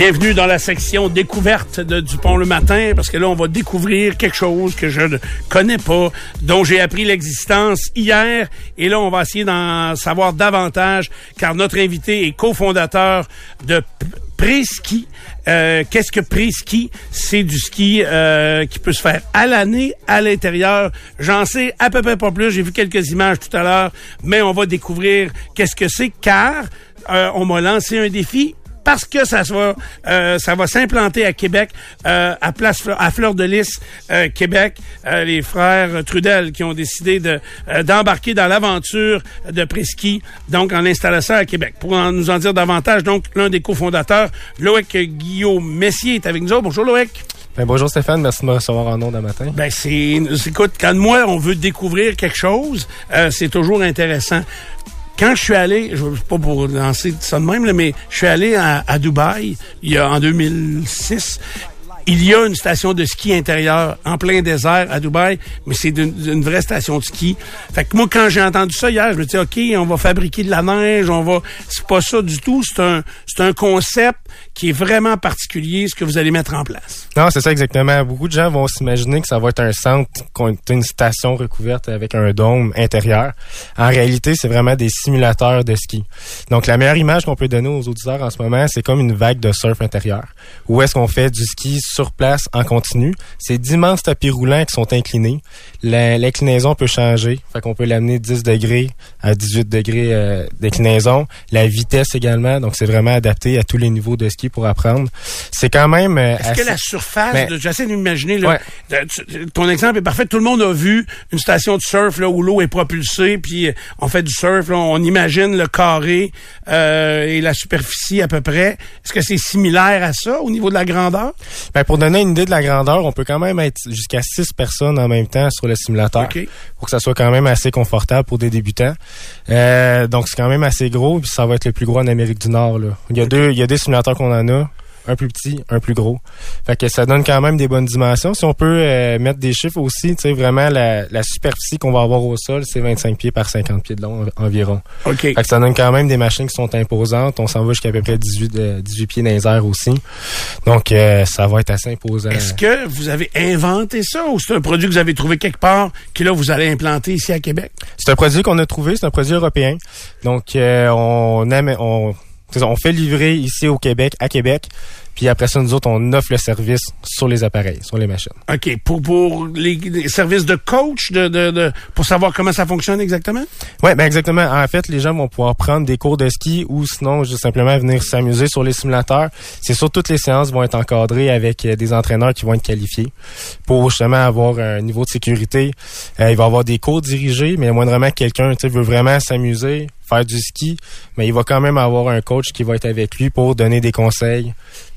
Bienvenue dans la section découverte de Dupont le matin, parce que là, on va découvrir quelque chose que je ne connais pas, dont j'ai appris l'existence hier. Et là, on va essayer d'en savoir davantage, car notre invité est cofondateur de P- Pré-ski. Euh, Qu'est-ce que pré-ski? C'est du ski euh, qui peut se faire à l'année, à l'intérieur. J'en sais à peu près pas plus. J'ai vu quelques images tout à l'heure, mais on va découvrir qu'est-ce que c'est, car euh, on m'a lancé un défi parce que ça va, euh, ça va s'implanter à Québec, euh, à place à Fleur de Lys, euh, Québec. Euh, les frères Trudel qui ont décidé de euh, d'embarquer dans l'aventure de Presky, donc en installant ça à Québec. Pour en- nous en dire davantage, donc l'un des cofondateurs, Loïc Guillaume Messier, est avec nous. autres. Bonjour Loïc. Ben, bonjour Stéphane, merci de me recevoir en ondes un matin. Ben c'est, écoute, quand moi on veut découvrir quelque chose, euh, c'est toujours intéressant. Quand je suis allé, je pas pour lancer ça de même, là, mais je suis allé à, à Dubaï il y a en 2006. Il y a une station de ski intérieur en plein désert à Dubaï, mais c'est d'une vraie station de ski. Fait que moi, quand j'ai entendu ça hier, je me dis OK, on va fabriquer de la neige, on va. C'est pas ça du tout. C'est un, c'est un concept qui est vraiment particulier, ce que vous allez mettre en place. Non, c'est ça exactement. Beaucoup de gens vont s'imaginer que ça va être un centre, une station recouverte avec un dôme intérieur. En réalité, c'est vraiment des simulateurs de ski. Donc, la meilleure image qu'on peut donner aux auditeurs en ce moment, c'est comme une vague de surf intérieur. Où est-ce qu'on fait du ski sur place en continu? C'est d'immenses tapis roulants qui sont inclinés. L'inclinaison peut changer. Fait qu'on peut l'amener de 10 degrés à 18 degrés euh, d'inclinaison. La vitesse également. Donc, c'est vraiment adapté à tous les niveaux de ski pour apprendre. C'est quand même... euh, Est-ce assez- que la surface, de- j'essaie d'imaginer, là, Ouais. ton exemple est parfait. Tout le monde a vu une station de surf là, où l'eau est propulsée, puis euh, on fait du surf, là, on imagine le carré euh, et la superficie à peu près. Est-ce que c'est similaire à ça au niveau de la grandeur? Ben, pour donner une idée de la grandeur, on peut quand même être jusqu'à six personnes en même temps sur le simulateur OK. pour que ça soit quand même assez confortable pour des débutants. Euh, donc c'est quand même assez gros, puis ça va être le plus gros en Amérique du Nord. Là. Il y a deux, il y a des simulateurs qu'on en a. Un plus petit, un plus gros. Fait que ça donne quand même des bonnes dimensions. Si on peut euh, mettre des chiffres aussi, tu sais, vraiment la, la superficie qu'on va avoir au sol, c'est 25 pieds par 50 pieds de long en- environ. OK. Fait que ça donne quand même des machines qui sont imposantes. On s'en va jusqu'à à peu près 18, euh, 18 pieds dans les airs aussi. Donc, euh, ça va être assez imposant. Est-ce que vous avez inventé ça ou c'est un produit que vous avez trouvé quelque part que là, vous allez implanter ici à Québec? C'est un produit qu'on a trouvé, c'est un produit européen. Donc, on, aime, on, on fait livrer ici au Québec, à Québec. Puis après ça, nous autres, on offre le service sur les appareils, sur les machines. OK. Pour, pour les, les services de coach, de, de, de, pour savoir comment ça fonctionne exactement? Ouais, ben exactement. En fait, les gens vont pouvoir prendre des cours de ski ou sinon juste simplement venir s'amuser sur les simulateurs. C'est sûr toutes les séances vont être encadrées avec euh, des entraîneurs qui vont être qualifiés pour justement avoir un niveau de sécurité. Euh, il va y avoir des cours dirigés, mais moindrement que quelqu'un veut vraiment s'amuser, faire du ski, mais il va quand même avoir un coach qui va être avec lui pour donner des conseils,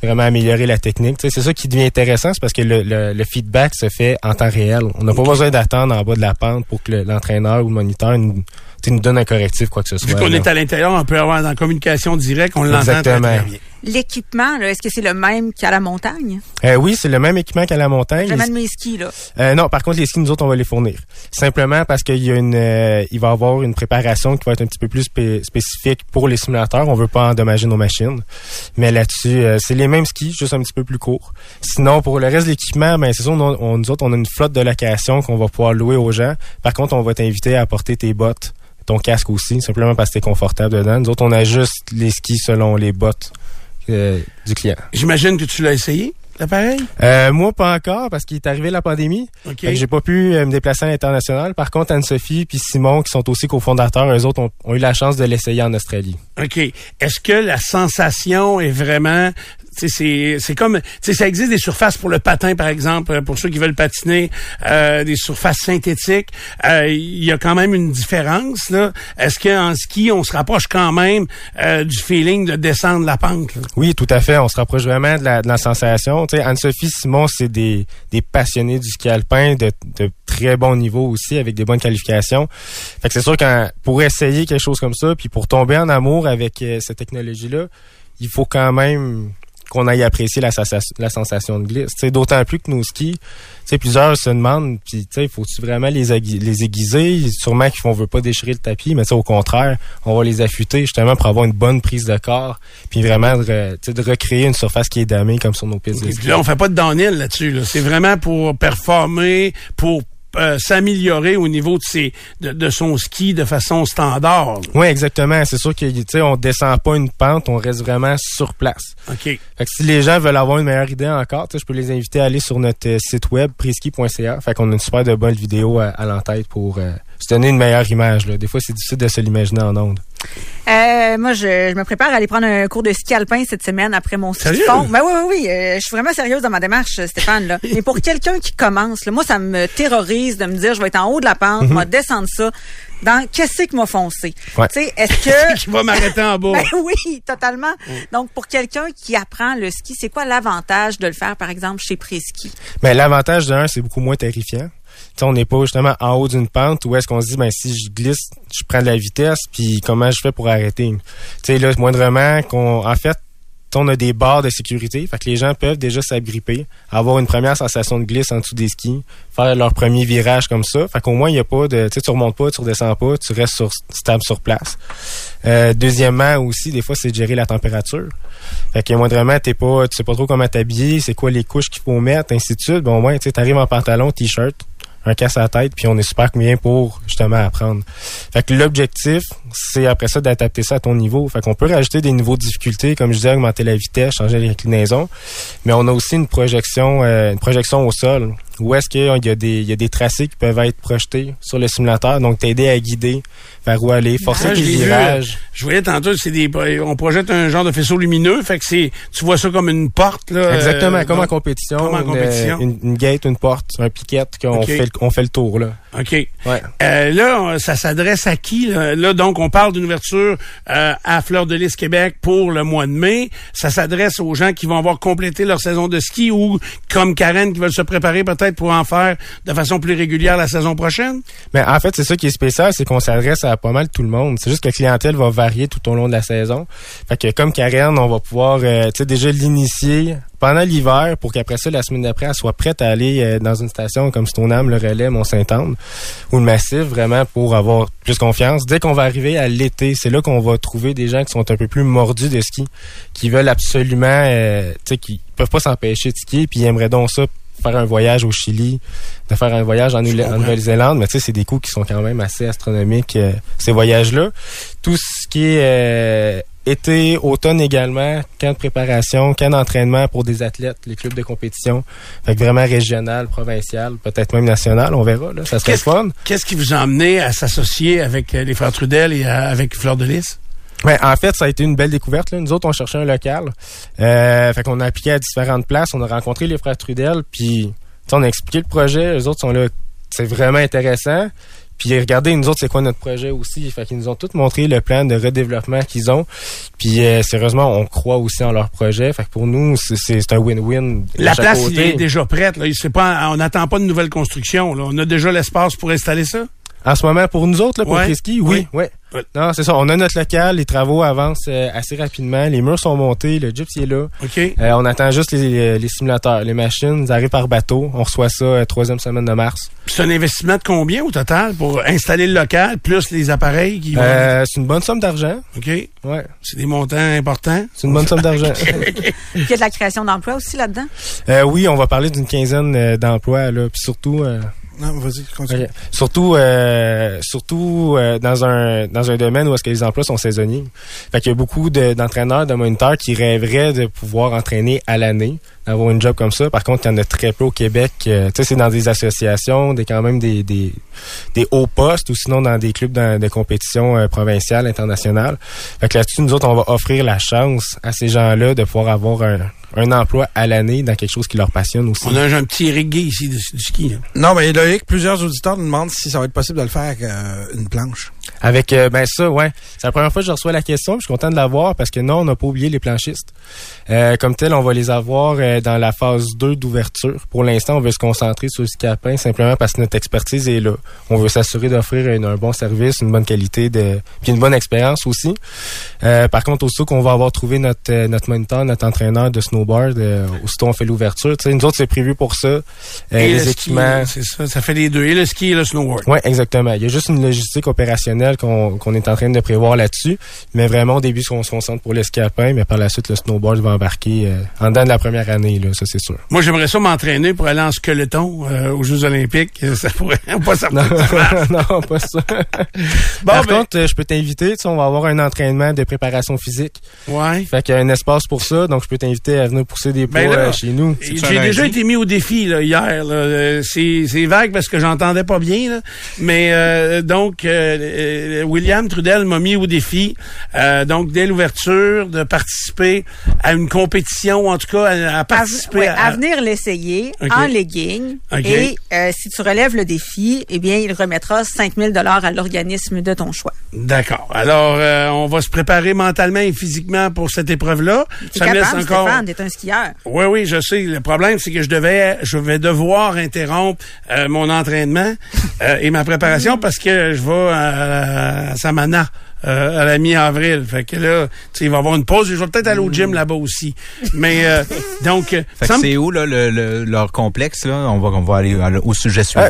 vraiment améliorer la technique. C'est ça qui devient intéressant, c'est parce que le, le- le feedback se fait en temps réel. On n'a pas besoin d'attendre en bas de la pente pour que le- l'entraîneur ou le moniteur nous, nous donne un correctif, quoi que ce soit. Vu qu'on est à l'intérieur, on peut avoir dans la communication directe, on l'entend très bien. L'équipement, est-ce que c'est le même qu'à la montagne? Euh, oui, c'est le même équipement qu'à la montagne. Vraiment de mes skis, là. Euh, non, par contre, les skis, nous autres, on va les fournir. Simplement parce qu'il y a une, euh, il va y avoir une préparation qui va être un petit peu plus spé- spécifique pour les simulateurs. On veut pas endommager nos machines. Mais là-dessus, euh, c'est les mêmes skis, juste un petit peu plus courts. Sinon, pour le reste de l'équipement, ben, c'est on, on- nous autres, on a une flotte de location qu'on va pouvoir louer aux gens. Par contre, on va t'inviter à apporter tes bottes, ton casque aussi, simplement parce que t'es confortable dedans. Nous autres, on ajuste les skis selon les bottes euh, du client. J'imagine que tu l'as essayé, l'appareil? Euh, moi, pas encore, parce qu'il est arrivé la pandémie. OK. Fait que j'ai pas pu euh, me déplacer à l'international. Par contre, Anne-Sophie puis Simon, qui sont aussi cofondateurs, eux autres ont, ont eu la chance de l'essayer en Australie. OK. Est-ce que la sensation est vraiment c'est comme ça existe des surfaces pour le patin par exemple euh, pour ceux qui veulent patiner euh, des surfaces synthétiques Euh, il y a quand même une différence là est-ce qu'en ski on se rapproche quand même euh, du feeling de descendre la pente? Oui, tout à fait. On se rapproche vraiment de la, de la sensation. Anne-Sophie Simon, c'est des, des passionnés du ski alpin de, de très bon niveau aussi, avec des bonnes qualifications. Fait que c'est sûr que pour essayer quelque chose comme ça, puis pour tomber en amour avec euh, cette technologie-là, il faut quand même qu'on aille apprécier la, sensa- la sensation de glisse. Sais, D'autant plus que nos skis, tu plusieurs se demandent, puis tu sais, faut-tu vraiment les, aiguiser, les aiguiser? Sûrement qu'on veut pas déchirer le tapis, mais au contraire, on va les affûter justement pour avoir une bonne prise de corps, puis vraiment de, de recréer une surface qui est damée comme sur nos pistes de Et ski. puis là on fait pas de downhill là-dessus là. c'est vraiment pour performer pour euh, s'améliorer au niveau de ses de, de son ski de façon standard. Oui, exactement. C'est sûr que tu sais, on descend pas une pente, on reste vraiment sur place. OK Fait que si les gens veulent avoir une meilleure idée encore, je peux les inviter à aller sur notre euh, site web priski.ca. Fait qu'on a une super de bonne vidéo à, à l'entête pour euh, se donner une meilleure image. Là. Des fois, c'est difficile de se l'imaginer en ondes. Euh, moi, je, je me prépare à aller prendre un cours de ski alpin cette semaine après mon ski de fond. Ben oui, oui, oui. euh, je suis vraiment sérieuse dans ma démarche, Stéphane. Là. Mais pour quelqu'un qui commence, là, moi, ça me terrorise de me dire, je vais être en haut de la pente, je vais descendre ça. Dans qu'est-ce qui m'a foncé? Ouais. Tu sais, est-ce que qui va m'arrêter en bas? Ben oui, totalement. Donc, pour quelqu'un qui apprend le ski, c'est quoi l'avantage de le faire, par exemple, chez Préski? Mais l'avantage d'un, c'est beaucoup moins terrifiant. Sais, on n'est pas justement en haut d'une pente où est-ce qu'on se dit, ben si je glisse, je prends de la vitesse, puis comment je fais pour arrêter? Tu sais, là, moindrement qu'on, en fait, on a des barres de sécurité, fait que les gens peuvent déjà s'agripper, avoir une première sensation de glisse en dessous des skis, faire leur premier virage comme ça. Fait qu'au moins, il n'y a pas de, tu tu remontes pas, tu redescends pas, tu restes sur, stable sur place. Euh, deuxièmement aussi, des fois, c'est de gérer la température. Fait que moindrement, t'es pas, tu sais pas trop comment t'habiller, c'est quoi les couches qu'il faut mettre, ainsi de suite. Bon, au moins, tu sais, t'arrives en pantalon, t-shirt, un casse à la tête, puis on est super bien pour justement apprendre. Fait que l'objectif, c'est après ça d'adapter ça à ton niveau. Fait qu'on peut rajouter des niveaux de difficulté, comme je disais, augmenter la vitesse, changer l'inclinaison. Mais on a aussi une projection, euh, une projection au sol, où est-ce qu'il y a des, il y a des tracés qui peuvent être projetés sur le simulateur, donc t'aider à guider vers où aller, forcer Ah, tes virages. Je voyais tantôt, c'est des, on projette un genre de faisceau lumineux, fait que c'est, tu vois ça comme une porte là. Exactement, euh, comme en compétition. comme en une, compétition. Une, une gate, une porte, un piquette, qu'on fait, le- on fait le tour, là. OK. Ouais. Euh, là, ça s'adresse à qui? Là? Là, donc, on parle d'une ouverture euh, à Fleur de Lys Québec pour le mois de mai. Ça s'adresse aux gens qui vont avoir complété leur saison de ski ou, comme Karen, qui veulent se préparer peut-être pour en faire de façon plus régulière la saison prochaine? Mais en fait, c'est ça qui est spécial, c'est qu'on s'adresse à pas mal tout le monde. C'est juste que la clientèle va varier tout au long de la saison. Fait que comme Karen, on va pouvoir euh, déjà l'initier pendant l'hiver pour qu'après ça, la semaine d'après, elle soit prête à aller euh, dans une station comme Stoneham, le Relais, Mont-Saint-Anne ou le Massif, vraiment pour avoir plus confiance. Dès qu'on va arriver à l'été, c'est là qu'on va trouver des gens qui sont un peu plus mordus de ski, qui veulent absolument, euh, tu qui peuvent pas s'empêcher de skier, puis ils aimeraient donc ça faire un voyage au Chili, de faire un voyage en. Nouvelle-Zélande, mais tu sais, c'est des coûts qui sont quand même assez astronomiques, euh, ces voyages-là. Tout ce qui est euh, été, automne également, camp de préparation, camp d'entraînement pour des athlètes, les clubs de compétition, fait que vraiment régional, provincial, peut-être même national, on verra, là, ça serait Qu'est-ce- fun. Qu'est-ce qui vous a amené à s'associer avec euh, les frères Trudel et à- avec Fleur de Lys? Ben, en fait, ça a été une belle découverte. Là. Nous autres, on cherchait un local. Euh, fait qu'on a appliqué à différentes places. On a rencontré les frères Trudel, puis on a expliqué le projet. Les autres sont là. C'est vraiment intéressant. Puis regardez, nous autres, c'est quoi notre projet aussi? Fait qu'ils nous ont tous montré le plan de redéveloppement qu'ils ont. Puis euh, sérieusement, on croit aussi en leur projet. Fait que pour nous, c'est- un win-win. La place il est déjà prête. Là. Il pas, on n'attend pas de nouvelle construction. Là. On a déjà l'espace pour installer ça? En ce moment, pour nous autres, là, pour Ouais. Frisky, oui, oui. Ouais. Non, c'est ça. On a notre local. Les travaux avancent euh, assez rapidement. Les murs sont montés. Le gyps il est là. OK? Euh, on attend juste les, les simulateurs, les machines, ils arrivent par bateau. On reçoit ça euh, troisième semaine de mars. Puis c'est un investissement de combien au total pour installer le local plus les appareils qui vont. Euh, c'est une bonne somme d'argent. OK? Ouais, C'est des montants importants? c'est une bonne somme d'argent. Puis il y a de la création d'emplois aussi là-dedans? Euh, oui, on va parler d'une quinzaine euh, d'emplois là, puis surtout. Surtout, euh, surtout euh, dans un dans un domaine où est-ce que les emplois sont saisonniers. Fait qu'il y a beaucoup de- d'entraîneurs, de, moniteurs qui rêveraient de pouvoir entraîner à l'année, d'avoir une job comme ça. Par contre, il y en a très peu au Québec. Euh, tu sais, c'est dans des associations, des quand même des, des, des hauts postes ou sinon dans des clubs de compétition euh, provinciale, internationale. Fait que là-dessus, nous autres, on va offrir la chance à ces gens-là de pouvoir avoir un, un emploi à l'année dans quelque chose qui leur passionne aussi. On a un, petit reggae ici du, du ski. hein. Non, mais Loïc, plusieurs auditeurs nous demandent si ça va être possible de le faire avec euh, une planche. Avec euh, ben ça, ouais. C'est la première fois que je reçois la question. Je suis content de l'avoir parce que non, on n'a pas oublié les planchistes. Euh, comme tel, on va les avoir euh, dans la phase 2 d'ouverture. Pour l'instant, on veut se concentrer sur le ski alpin simplement parce que notre expertise est là. On veut s'assurer d'offrir un, bon service, une bonne qualité, de, puis une bonne expérience aussi. Euh, par contre, aussitôt qu'on va avoir trouvé notre euh, notre moniteur, notre entraîneur de snowboard, euh, aussitôt on fait l'ouverture. Nous autres, c'est prévu pour ça. Et les le équipements. c'est ça. Ça fait les deux. Et le ski et le snowboard. Oui, exactement. Il y a juste une logistique opérationnelle qu'on est en train de prévoir là-dessus. Mais vraiment, au début, on se concentre pour le ski alpin, mais par la suite, le snowboard va embarquer euh, en dedans de la première année, là, ça c'est sûr. Moi, j'aimerais ça m'entraîner pour aller en skeleton euh, aux Jeux Olympiques. Ça pourrait pas Non, ça marche. non, pas ça. Bon, par ben- contre, euh, je peux t'inviter, on va avoir un entraînement de préparation physique. Ouais. Fait qu'il y a un espace pour ça, donc je peux t'inviter à venir pousser des poids Ben là, euh, chez nous. J'ai déjà été mis au défi là, hier. là. C'est c'est vague parce que j'entendais pas bien. là. Mais euh, donc, euh, euh, William Trudel m'a mis au défi, euh, donc dès l'ouverture, de participer à une compétition, en tout cas, à, à À, participer ouais, à... à venir l'essayer en legging. Et euh, si tu relèves le défi, eh bien, il remettra 5000 dollars à l'organisme de ton choix. D'accord. Alors, euh, on va se préparer mentalement et physiquement pour cette épreuve-là. Ça me laisse capable, encore... Stéphane, t'es un skieur. Oui, oui, je sais. Le problème, c'est que je devais, je vais devoir interrompre euh, mon entraînement euh, et ma préparation parce que je vais à, à Samana. euh, à la mi-avril. Fait que là, tu sais, il va y avoir une pause. Je vais peut-être aller au gym là-bas aussi. Mais euh, donc, euh, Fait que c'est où là, le, le- leur complexe là? On va on va aller au sujet suivant.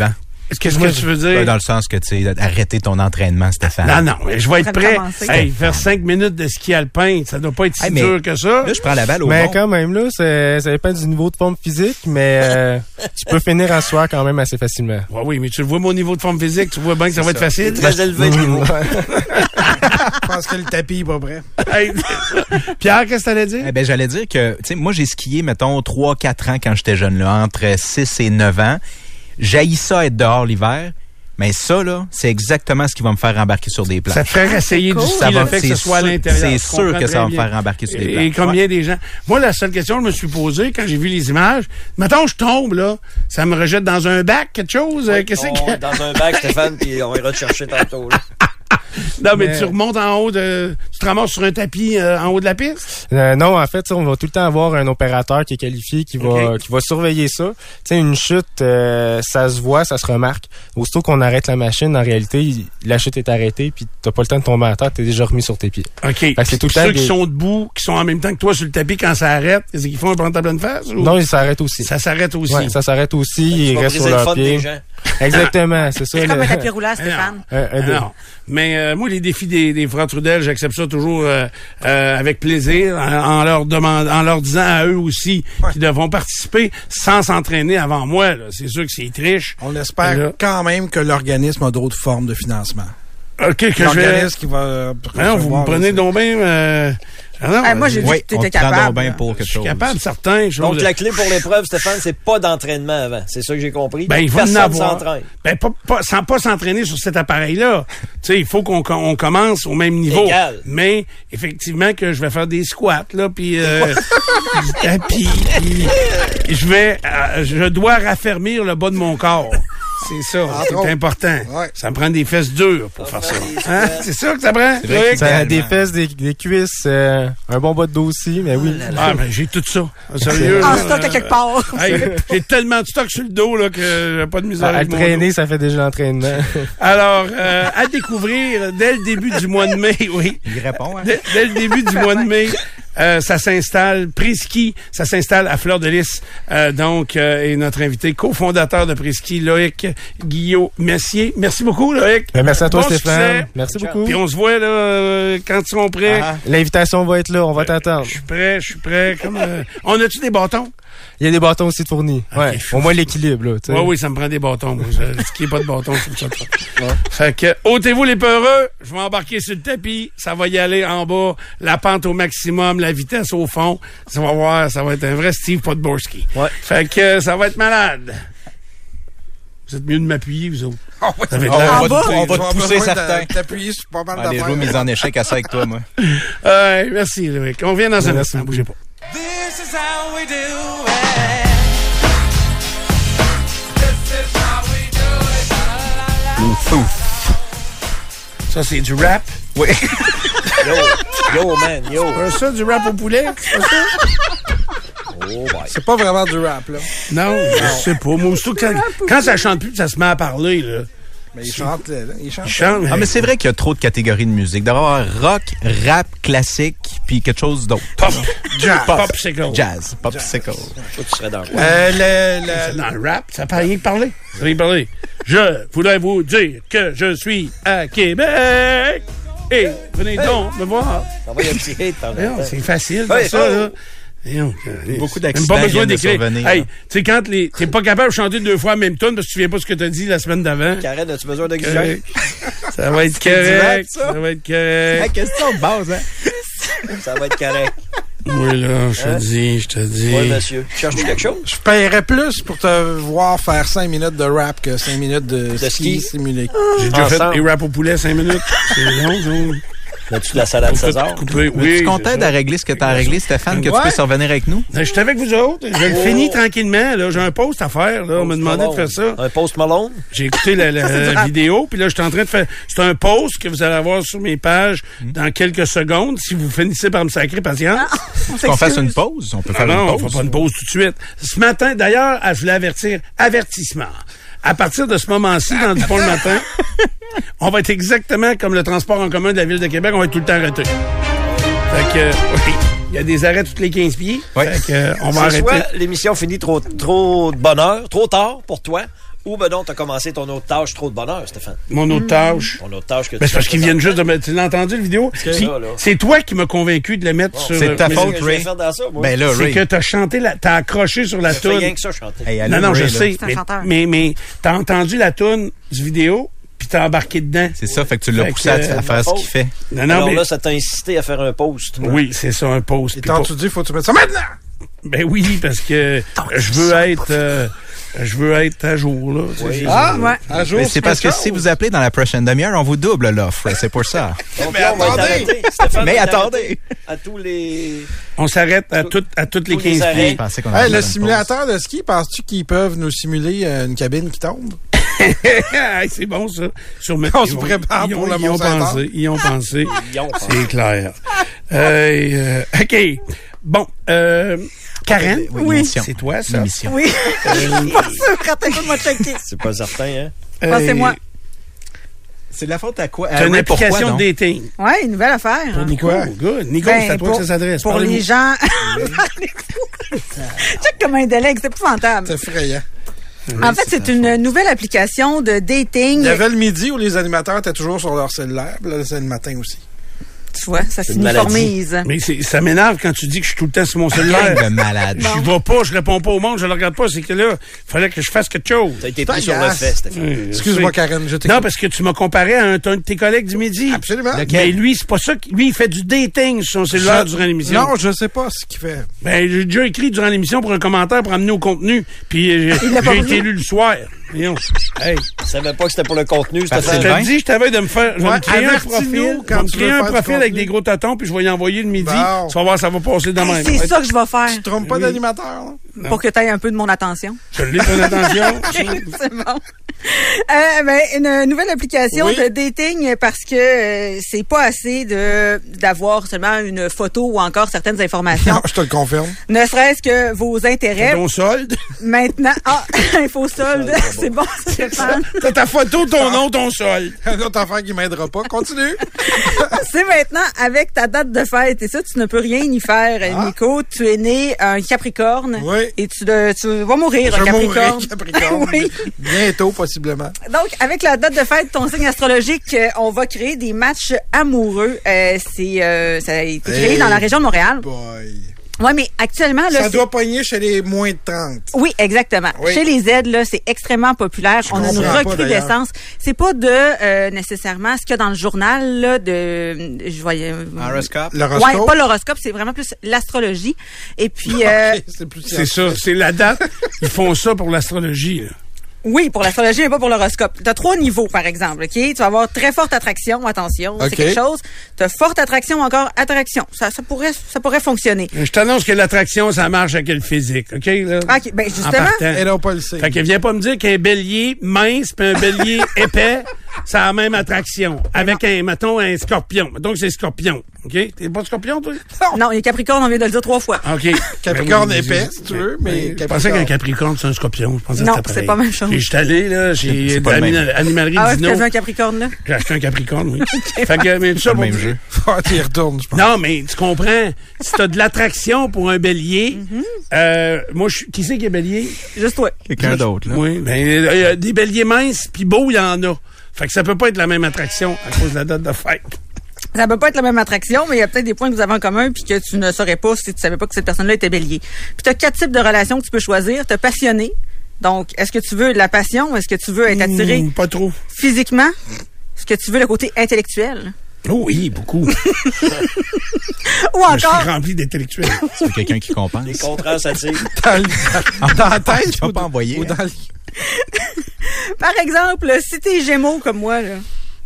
Qu'est-ce que tu veux dire? Ouais, dans le sens que tu sais arrêter ton entraînement, Stéphane. Non, non, mais je vais être prêt. Hey, faire cinq minutes de ski alpin, ça doit pas être si Hey, dur que ça. Là, je prends la balle au Mais bon. quand même, là, ça dépend du niveau de forme physique, mais euh, tu peux finir en soir quand même assez facilement. Ouais, oui, mais tu vois mon niveau de forme physique, tu vois bien que ça va être facile. Très élevé le niveau. Je pense que le tapis est pas prêt. Hey, Pierre, qu'est-ce que t'allais dire? Eh ben, j'allais dire que, tu sais, moi, j'ai skié, mettons, 3-4 ans quand j'étais jeune, là, entre 6 et 9 ans. J'haïs ça être dehors l'hiver. Mais ça, là, c'est exactement ce qui va me faire embarquer sur des plages. Ça te fait essayer du ski, Ça va- fait que ce c'est soit à sûr- l'intérieur. c'est sûr que ça va me faire embarquer sur des plages. et combien des gens... Moi, la seule question que je me suis posée quand j'ai vu les images, mettons, je tombe, là, ça me rejette dans un bac, quelque chose? euh, Qu'est-ce On- que... Dans un bac, Stéphane, puis on ira te chercher tantôt. là. Non, mais, Mais- tu remontes en haut de... Tu te ramasses sur un tapis euh, en haut de la piste? Euh, non, en fait, on va tout le temps avoir un opérateur qui est qualifié, qui va, qui va surveiller ça. Tu sais, une chute, euh, ça se voit, ça se remarque. Aussitôt qu'on arrête la machine, en réalité, la chute est arrêtée, puis t'as pas le temps de tomber à terre, t'es déjà remis sur tes pieds. OK. que c'est tout le Ceux qui sont debout, qui sont en même temps que toi sur le tapis quand ça arrête, c'est qu'ils font un prendre ta pleine face? Ou... Non, il s'arrête aussi. Ça s'arrête aussi. Ouais, ça s'arrête aussi, Tu il vas reste briser sur le leurs des pieds. gens. Exactement, c'est ça. C'est comme un tapis roulant, Stéphane. un- un Ah non. Mais euh, moi, les défis des, des frères Trudel, j'accepte ça toujours euh, euh, avec plaisir, en, en leur demandant, en leur disant à eux aussi qu'ils devront participer sans s'entraîner avant moi. là. C'est sûr que c'est triche. On espère Là. quand même que l'organisme a d'autres formes de financement. OK, que je vais... Qui va... euh, non, vous me prenez donc bien... ah non, Ah, moi, j'ai vu Oui, que donc capable. bien pour je suis chose. capable, certains. choses. Donc, la clé pour l'épreuve, Stéphane, c'est pas d'entraînement avant. C'est ça que j'ai compris. Ben, il faut en avoir. Ben, pas, pas, sans pas s'entraîner sur cet appareil-là. tu sais, il faut qu'on on commence au même niveau. Égal. Mais, effectivement, que je vais faire des squats, là, puis euh, je vais, euh, je dois raffermir le bas de mon corps. C'est ça, Entre c'est important. Ouais. Ça me prend des fesses dures pour faire ça. prend des Hein? C'est ça que ça prend? Que Ça a des fesses, des, des cuisses, euh, un bon bas de dos aussi, mais oui. Ah, ben, j'ai tout ça. Sérieux. En stock à quelque part. hey, j'ai tellement de stock sur le dos là, que j'ai pas de misère À, avec traîner, ça fait déjà l'entraînement. Alors, euh, à découvrir dès le début du mois de mai, oui. Il répond, hein? Dès, dès le début du mois de mai, euh, ça s'installe. Preski, ça s'installe à Fleur de Lys. Euh, donc, euh, et notre invité, cofondateur de Preski, Loïc Guillaume Messier. Merci beaucoup, Loïc. Ben, merci à toi, Bon Stéphane. succès. Merci Ciao. beaucoup. Puis on se voit là euh, quand ils seront prêts. Ah. L'invitation va être là, on va t'attendre. Je suis prêt, je suis prêt. Comme, euh, on a-tu des bâtons? Il y a des bâtons aussi de fournis. Ouais. fou. Au moins l'équilibre, là. tu sais. Oui, oui, ça me prend des bâtons. Moi. Ce qui est pas de bâton, c'est ça. Fait que, ôtez-vous les peureux. Je vais embarquer sur le tapis. Ça va y aller en bas. La pente au maximum, la vitesse au fond. Ça va voir, ça va être un vrai Steve Podborski. Ouais. Fait que, ça va être malade. Vous êtes mieux de m'appuyer, vous autres. Ça va être On va, te- on va te pousser certains. T'appuyer sur pas mal Ah, d'affaires. jours mis en échec à ça avec toi, moi. Ouais, merci, Loïc. On vient dans un instant. Bougez pas. This is Ça, c'est du rap? Oui. Yo, man, yo. Pas ça, du rap au poulet? C'est pas ça? Oh. C'est pas vraiment du rap, là. Non, je sais pas. Moi, surtout quand, quand ça chante plus, ça se met à parler, là. Mais il chante, là, il chante. Il chante. Ah, mais c'est vrai qu'il y a trop de catégories de musique. D'avoir rock, rap, classique, puis quelque chose d'autre. Pop. Jazz. Popsicle. Jazz, popsicle. Toi, tu serais dans quoi? Euh, le, le- C'est dans le rap, ça fait rien que parler. Ça rien que parler. Je voudrais vous dire que je suis à Québec. Venez donc me voir. Ça va y un petit hate. C'est facile, Ouais, ça, oh. là. Euh, Beaucoup Même d'accidents pas besoin de d'écrire. Hey, tu sais, quand les, t'es pas capable de chanter deux fois la même tune parce que tu ne souviens pas ce que t'as dit la semaine d'avant. Karen, as-tu besoin? Correct. Ça va être correct. ça? Va être La correct. question de base, hein? Ça va être correct. Oui, là, je te Hein? dis, je te dis. Oui, monsieur. Cherches-tu quelque chose? je paierais plus pour te voir faire 5 minutes de rap que 5 minutes de, ski, ski. simulé. J'ai déjà fait Ensemble. des rap au poulet cinq minutes. C'est long. As-tu de la salade César? Coupé. tu Oui. t'aide ça. à régler ce que t'as à régler, Stéphane, que tu puisses revenir avec nous? Je suis avec vous autres. Je le Oh. finis tranquillement. Là, j'ai un post à faire. Là. On m'a demandé de faire ça. Un post Malone? J'ai écouté la, la vidéo, puis là, je suis en train de faire. C'est un post que vous allez avoir sur mes pages dans quelques secondes. Si vous finissez par me sacrer patience. On Qu'on fasse s'excuse. une pause? On peut Ah faire non, on une fera pause. pas une pause tout de suite. Ce matin, d'ailleurs, ah, je voulais avertir, avertissement. À partir de ce moment-ci, dans du pont le matin, on va être exactement comme le transport en commun de la ville de Québec, on va être tout le temps arrêté. Fait que, oui, il y a des arrêts toutes les 15 pieds. Ouais. Fait que, euh, on va arrêter. l'émission finit trop, trop de bonheur, trop tard pour toi, ou ben non, t'as commencé ton autre tâche trop de bonheur, Stéphane? Mon autre tâche? Ton autre tâche que Ben, c'est parce qu'ils viennent juste de mettre. Tu l'as entendu, le vidéo? C'est toi qui m'as convaincu de le mettre sur. c'est euh, ta faute, Qu'est-ce que je vais Ray. faire dans ça, moi? Ben là, C'est que t'as chanté, la, t'as accroché sur la toune. rien que ça chanter. Hey, Non, non, je Ray, sais. Mais, mais, mais t'as entendu la toune du vidéo, puis t'as embarqué dedans. C'est ça, fait que tu l'as Fait poussé à, à faire ce qu'il fait. Non, non, Alors mais. là, ça t'a incité à faire un post. Oui, c'est ça, un post. Et tant pour- tu dis, faut que tu mettes ça maintenant! Ben oui, parce que je veux être. Je veux être à jour, là. Oui. Ah! Ouais. À jour, Mais c'est parce que si vous appelez dans la prochaine demi-heure, on vous double l'offre. C'est pour ça. Donc Mais là, on attendez. Mais attendez. À tous les... On s'arrête à, tout, à toutes les Tous les 15 arrêts. Je pieds. Hey, le simulateur de ski, penses-tu qu'ils peuvent nous simuler euh, une cabine qui tombe? Hey, c'est bon, ça. Sûrement. On Ils se ont- prépare ils pour ont- le Ils ont pensé. Ils ont pensé. Ils ont pensé. C'est clair. Euh, euh, OK. Bon. Euh, Karen? Oui, c'est toi, ça? L'émission. Oui. Je suis pas sûre. Attends, moi checker. C'est pas certain, hein? Euh, Pensez-moi. C'est de la faute à quoi? C'est une ouais, pourquoi application de dating. Ouais, une nouvelle affaire. Pour Nico. Quoi? Good. Nico, Ben, c'est à toi pour- que ça s'adresse. Pour les gens. Parlez-vous. Check comme un délègue, c'est épouvantable. C'est effrayant. En fait, c'est une nouvelle application de dating. Il y avait le midi où les animateurs étaient toujours sur leur cellulaire. puis Là, c'est le matin aussi. Tu vois, ça s'uniformise. Mais c'est- ça m'énerve quand tu dis que je suis tout le temps sur mon cellulaire. de malade. Je vais pas, je réponds pas au monde, je le regarde pas. C'est que là, il fallait que je fasse quelque chose. T'as été pris sur le fait, Stéphane. Excuse-moi, Karen, je. Non, parce que tu m'as comparé à un, de tes collègues du midi. Absolument. Mais lui, c'est pas ça. Lui, il fait du dating sur son cellulaire Je- durant l'émission. Non, je sais pas ce qu'il fait. Ben, j'ai déjà écrit durant l'émission pour un commentaire pour amener au contenu. Puis euh, Il l'a pas j'ai été élu le soir. Voyons. Hey, Je savais pas que c'était pour le contenu, je Sylvain? dis, je t'avais de me faire. Je vais Ouais, me créer un profil. quand je vais me tu créer un profil avec des gros tatons, puis je vais y envoyer le midi. Bon. Tu vas voir, ça va passer de même. C'est ça que je vais faire Tu te trompes pas Oui. d'animateur, là? pour que tu aies un peu de mon attention. Je l'ai, ton attention. c'est bon. Euh, ben, une nouvelle application Oui. de dating parce que euh, c'est pas assez de d'avoir seulement une photo ou encore certaines informations. Non, je te le confirme. ne serait-ce que vos intérêts. Ton solde. Maintenant, ah, info solde, c'est bon, Stéphane. T'as ta photo, ton nom, ton solde. Une autre affaire qui m'aidera pas. Continue. C'est maintenant avec ta date de fête et ça, tu ne peux rien y faire, Nico. Tu es né un Capricorne Oui. et tu, de- tu vas mourir Je un mourrai, Capricorne. Capricorne. oui. Bientôt, possiblement. Donc, avec la date de fête, ton signe astrologique, euh, on va créer des matchs amoureux. Euh, c'est, euh, ça a été créé Hey. dans la région de Montréal. Boy. Ouais, mais actuellement, là, Ça doit pogner chez les moins de 30. Oui, exactement. Oui. Chez les Z, là, c'est extrêmement populaire. On a une recrudescence. C'est pas de euh, nécessairement ce qu'il y a dans le journal là, de. Je voyais. Horoscope? L'horoscope. Ouais, pas l'horoscope, c'est vraiment plus l'astrologie. Et puis, euh, C'est ça, c'est la date. Ils font ça pour l'astrologie. Oui, pour l'astrologie, mais pas pour l'horoscope. Tu as trois niveaux, par exemple. ok? Tu vas avoir très forte attraction, attention, c'est quelque chose. Tu as forte attraction, encore attraction. Ça, ça, pourrait, ça pourrait fonctionner. Je t'annonce que l'attraction, ça marche avec le physique, OK? Là? OK, ben En justement. Et là, pas le sait. Fait que viens pas me dire qu'un bélier mince puis un bélier épais, ça a la même attraction. Avec un, mettons, un scorpion. Que c'est scorpion. OK? T'es pas scorpion, toi? non, les Capricornes, on vient de le dire trois fois. OK. Capricorne Ben épais, si tu veux, mais Je pensais Capricorne. qu'un capricorne, c'est un scorpion. Je pensais Non, c'est pas la même chose. Puis Je suis allé, là, chez. Animalerie Ah ouais, Dino. tu un Capricorne, là? J'ai acheté un capricorne, oui. Fait que, mais tout ça le même jeu. Ah, tu y retournes, je pense. Non, mais tu comprends. Si t'as de l'attraction pour un bélier, euh, moi, je suis- qui c'est qui est bélier? Juste toi. Quelqu'un d'autre, là. Oui, ben, euh, des béliers minces puis beaux, il y en a. Fait que ça peut pas être la même attraction à cause de la date de fête. Ça peut pas être la même attraction, mais il y a peut-être des points que vous avez en commun puis que tu ne saurais pas si tu savais pas que cette personne-là était bélier. Puis tu as quatre types de relations que tu peux choisir. Tu as passionné. Donc, est-ce que tu veux de la passion? Est-ce que tu veux être attiré Hmm, pas trop. physiquement? Est-ce que tu veux le côté intellectuel? Oh oui, beaucoup. Ou Je suis encore, rempli d'intellectuels. C'est quelqu'un qui compense? Les contrats s'attirent. Dans, le- dans la tête Tu vas pas envoyer, ou hein? dans le... par exemple, si t'es gémeaux comme moi, là,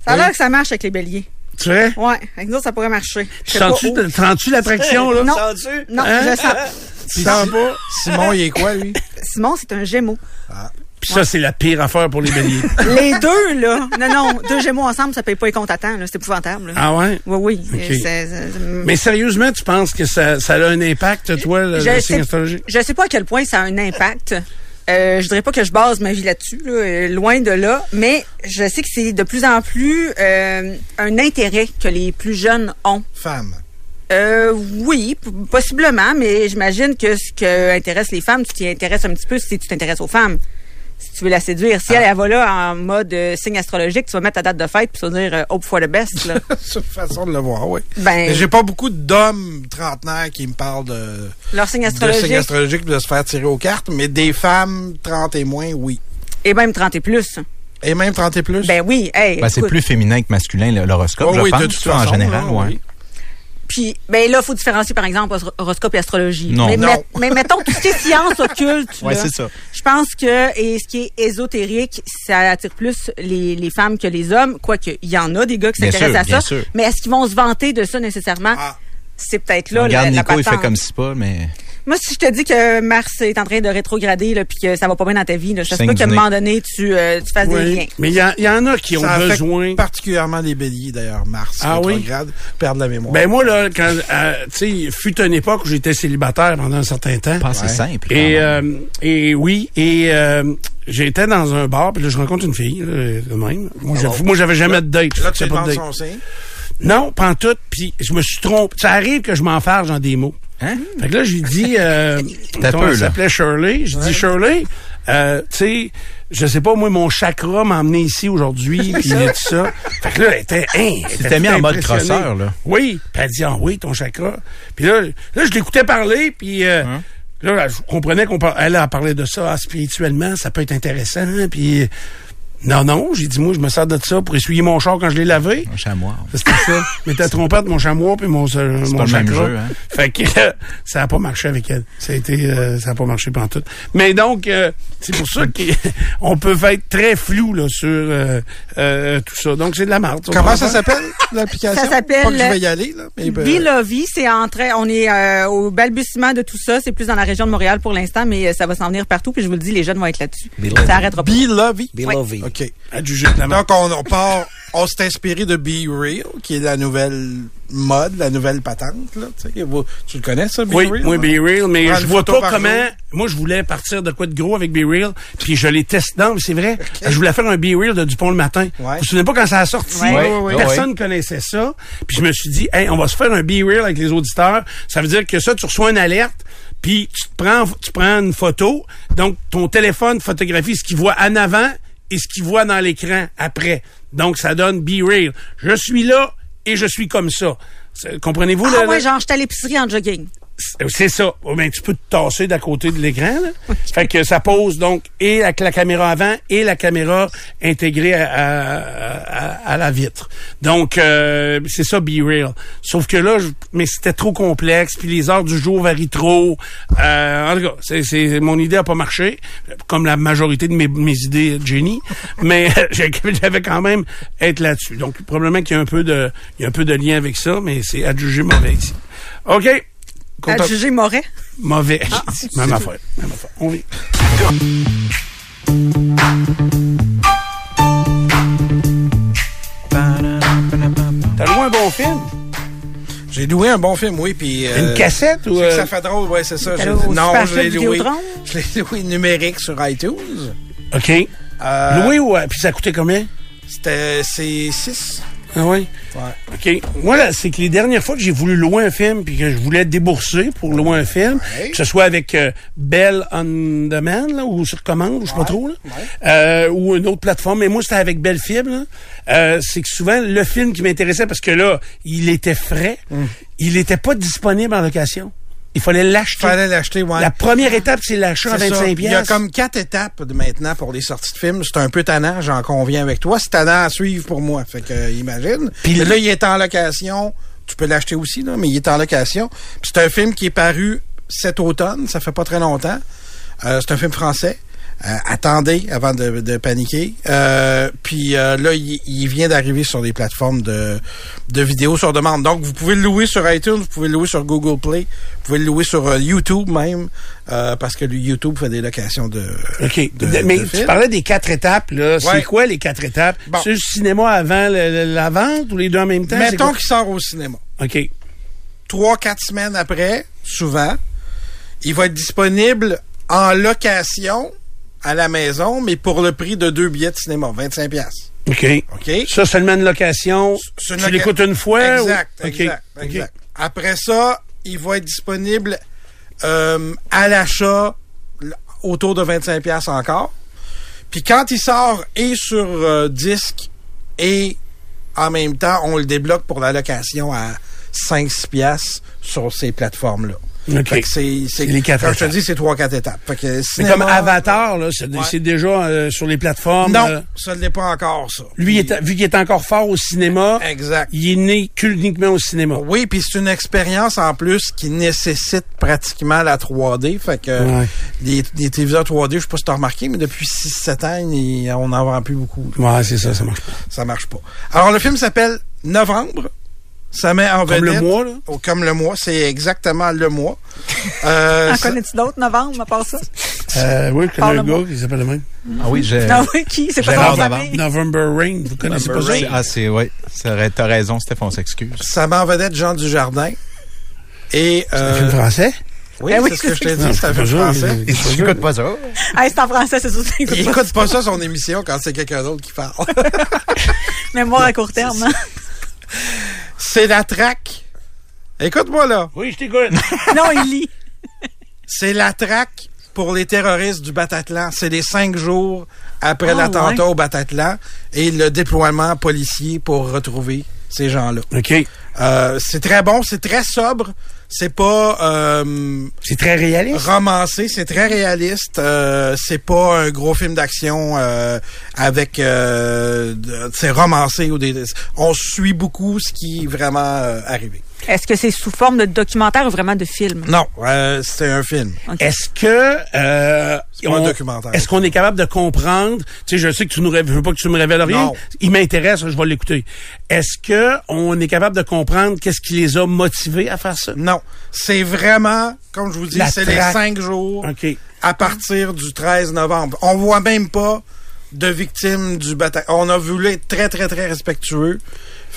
ça a Oui. l'air que ça marche avec les béliers. Tu sais? Ouais, avec nous, ça pourrait marcher. Sens-tu sens-tu l'attraction, là? Non. Sens-tu? Non, Hein? je sens. Tu sens pas? Simon, il est quoi, lui? Simon, c'est un gémeaux. Puis ça, c'est la pire affaire pour les béliers. Les deux, là. Non, non, deux gémeaux ensemble, ça paye pas les comptes à temps, là. C'est épouvantable. là. Ah ouais? Oui, oui. C'est- Mais sérieusement, tu penses que ça, ça a un impact, toi, le, Je le signe astrologique? Je sais pas à quel point ça a un impact. Euh, je dirais pas que je base ma vie là-dessus, là, euh, loin de là, mais je sais que c'est de plus en plus euh, un intérêt que les plus jeunes ont. Femme. Euh, oui, possiblement, mais j'imagine que ce qui intéresse les femmes, tu t'y intéresses un petit peu si tu t'intéresses aux femmes. Si tu veux la séduire. Si elle, elle va là en mode euh, signe astrologique, tu vas mettre ta date de fête puis tu vas dire euh, hope for the best. Là. C'est une façon de le voir, oui. Ben, j'ai pas beaucoup d'hommes trentenaires qui me parlent de, leur signe de astrologique signe astrologique de se faire tirer aux cartes, mais des femmes 30 et moins, oui. et même 30 et plus. Et même 30 et plus? Ben oui, hey, Ben, c'est plus féminin que masculin, l'horoscope, Oh je oui, pense, de toute ça, en façon, général. là, ouais. oui. Puis, ben là, faut différencier, par exemple, hor- horoscope et astrologie. Non. mais, Non. met- mais mettons tout ce qui est science occulte. Ouais, c'est ça. Je pense que, et ce qui est ésotérique, ça attire plus les, les femmes que les hommes. Quoique, il y en a des gars qui s'intéressent à bien ça. sûr. Mais est-ce qu'ils vont se vanter de ça nécessairement? Ah. C'est peut-être là Regarde, la, la Nico, il fait comme si pas, mais Moi, si je te dis que Mars est en train de rétrograder, là, puis que ça va pas bien dans ta vie, là, Signe peut du qu'à un moment donné, tu, euh, tu fasses des liens. Oui. Mais il y, en- il y en a qui ont Ça besoin. particulièrement les béliers, d'ailleurs, Mars. Ah oui? rétrograde, perdent la mémoire. Ben moi, là, quand, euh, tu sais, fut une époque où j'étais célibataire pendant un certain temps. pas assez Ouais. simple. Et, euh, et oui, et euh, j'étais dans un bar, puis là, je rencontre une fille, là, de même. Moi, j'avais- moi, j'avais jamais de date. Là, tu pas de date. son. Non, pas en tout, puis je me suis trompé. Ça arrive que je m'enfarge dans des mots. Hein? Fait que là, j'ai dit... Euh, T'as ton- elle là. s'appelait Shirley. J'ai dit, Shirley, euh, tu sais, je sais pas, moi, mon chakra m'a emmené ici aujourd'hui, puis tout ça. Fait que là, elle était... Hein, elle était mis en mode crosseur, là. Oui. Puis elle dit, ah oui, ton chakra. Puis là, là je l'écoutais parler, puis... euh, Hein? Là, je comprenais qu'on par- elle a parlé de ça ah, spirituellement, ça peut être intéressant. Puis non, non, j'ai dit moi je me sers de ça pour essuyer mon char quand je l'ai lavé. Un chamois. C'était ça. Mais t'as trompé de mon chamois puis mon euh, mon pas le même chakra. jeu, hein? Fait que euh, ça a pas marché avec elle. Ça a été euh, ça a pas marché tout. Mais donc euh, c'est pour ça qu'on peut être très flou là sur euh, euh, tout ça. Donc c'est de la merde. Comment ça s'appelle, l'application? Ça s'appelle, Pas que je vais y aller, là. Mais, ben, c'est en train, on est euh, au balbutiement de tout ça. C'est plus dans la région de Montréal pour l'instant, mais ça va s'en venir partout. Puis je vous le dis, les jeunes vont être là-dessus. Ça arrêtera pas. Be Lovey. OK. Donc, on, on part, on s'est inspiré de Be Real, qui est la nouvelle mode, la nouvelle patente, là. Tu, sais, vous- tu le connais, ça, Be Oui, Real? oui, non? Be Real, mais je vois pas comment. jour. Moi, je voulais partir de quoi de gros avec Be Real, puis je l'ai testé. Non, mais c'est vrai. Je voulais faire un Be Real de Dupont le matin. Ouais. Vous vous souvenez pas quand ça a sorti? Ouais, ouais. Personne connaissait ça. Puis je me suis dit, hey, on va se faire un Be Real avec les auditeurs. Ça veut dire que ça, tu reçois une alerte, puis tu te prends, tu prends une photo. Donc, ton téléphone photographie ce qu'il voit en avant et ce qu'il voit dans l'écran après. Donc, ça donne Be Real. Je suis là et je suis comme ça. Comprenez-vous? Ah là, ouais, là? genre, j'étais à l'épicerie en jogging. C'est- ça. Ben, tu peux te tasser d'à côté de l'écran. fait que ça pose donc et la, la caméra avant et la caméra intégrée à, à- à- à la vitre. Donc euh, c'est ça Be Real. Sauf que là, je- mais c'était trop complexe. Puis les heures du jour varient trop. Euh, en tout cas, c'est, c'est- mon idée a pas marché, comme la majorité de mes, mes idées de génie. mais j'ai- j'avais quand même être là-dessus. Donc probablement qu'il y a un peu de, il y a un peu de lien avec ça, mais c'est à juger mauvais ici. OK. Juger Moret. Mauvais. même affaire. Même affaire. On vit. T'as loué un bon film? J'ai loué un bon film, oui, puis... euh, Une cassette ou... c'est que euh, ça fait drôle, ouais, c'est ça. T'as J'ai- loué au Non, je l'ai loué. Je l'ai loué numérique sur iTunes. OK. Euh, Loué ou... euh, Puis ça coûtait combien? C'était... C'est 6. Ah oui? Ouais. OK. Moi, là, c'est que les dernières fois que j'ai voulu louer un film puis que je voulais débourser pour louer un film, Ouais. que ce soit avec euh, Bell On Demand là, ou sur commande, je sais pas trop, là, euh, ou une autre plateforme, mais moi, c'était avec Belle Fibre, là. Euh, c'est que souvent, le film qui m'intéressait, parce que là, il était frais, il était pas disponible en location. Il fallait l'acheter. Fallait l'acheter, ouais. La première étape, c'est l'achat à C'est ça. 25 Il y a comme quatre étapes de maintenant pour les sorties de films. C'est un peu tannant, j'en conviens avec toi. C'est tannant à suivre pour moi. Fait que, euh, imagine. Puis là, il est en location. Tu peux l'acheter aussi, là, mais il est en location. C'est un film qui est paru cet automne. Ça fait pas très longtemps. Euh, c'est un film français. Euh, attendez avant de, de paniquer. Euh, puis euh, là, il, il vient d'arriver sur les plateformes de, de vidéos sur demande. Donc, vous pouvez le louer sur iTunes, vous pouvez le louer sur Google Play, vous pouvez le louer sur euh, YouTube même, euh, parce que YouTube fait des locations de. OK. de- De- mais tu parlais des quatre étapes, là. C'est Ouais. quoi les quatre étapes? Bon. C'est le cinéma avant le- le- la vente ou les deux en même temps? Mettons qu'il sort au cinéma. OK. Trois, quatre semaines après, souvent, il va être disponible en location à la maison, mais pour le prix de deux billets de cinéma, 25 pièces. OK. OK? Ça, seulement une location? Une tu loca- l'écoutes une fois? Exact, ou- exact, exact. Après ça, il va être disponible euh, à l'achat autour de 25 pièces encore. Puis quand il sort et sur euh, disque et en même temps, on le débloque pour la location à 5-6 pièces sur ces plateformes-là. OK. Fait que c'est, les quatre comme je te étapes. dis, c'est trois, quatre étapes. Fait que Mais comme Avatar, là, c'est Ouais. déjà euh, sur les plateformes. Non, euh, ça ne l'est pas encore, ça. lui, il Puis- est- vu qu'il est encore fort au cinéma, Exact. il est né uniquement au cinéma. Oui, puis c'est une expérience en plus qui nécessite pratiquement la 3D. Fait que Ouais. les, les téléviseurs 3D, je sais pas si tu as remarqué, mais depuis 6-7 ans, il- on n'en vend plus beaucoup. Ouais, c'est ça, ça marche pas. Ça marche pas. Alors, le film s'appelle Novembre. Ça met en Comme le vedette- mois, là? Oh, comme le mois, c'est exactement le mois. Euh, En connais-tu d'autres, novembre, à part ça? Euh, oui, je connais un gars qui s'appelle le même. Ah oui, j'ai... Ah oui, qui? C'est pas Davant. famille? November Rain, vous connaissez pas ça? Ah, c'est, oui. Ça aurait- T'as raison, Steph, on s'excuse. ça met en vedette Jean Dujardin. Et, C'est un euh, film français? oui, Ben oui, c'est ce que je t'ai dit, c'est un film ça, français. mais- J'écoute pas ça. Ah, c'est en français, c'est sûr. Il t'écoutes pas écoute pas ça, son émission, quand c'est quelqu'un d'autre qui parle. ça. Mémoire à court terme. c'est la traque. Écoute-moi, là. Oui, je t'écoute. Non, il lit. C'est la traque pour les terroristes du Bataclan. C'est les cinq jours après Ah, l'attentat ouais. au Bataclan et le déploiement policier pour retrouver ces gens-là. OK. Euh, c'est très bon, c'est très sobre. C'est pas euh, C'est très réaliste. romancé, c'est très réaliste. Euh, c'est pas un gros film d'action euh, avec euh, c'est romancé ou des. On suit beaucoup ce qui est vraiment euh, arrivé. Est-ce que c'est sous forme de documentaire ou vraiment de film? Non, euh, c'est un film. Est-ce que euh, pas un documentaire. Est-ce qu'on est capable de comprendre Tu sais, je sais que tu nous veux pas que tu me révèles rien. Non. Il m'intéresse, je vais l'écouter. Est-ce que on est capable de comprendre qu'est-ce qui les a motivés à faire ça? Non, c'est vraiment, comme je vous dis, La c'est les cinq jours OK. à partir du 13 novembre. On voit même pas de victimes du Bataclan. On a voulu être très, très, très respectueux.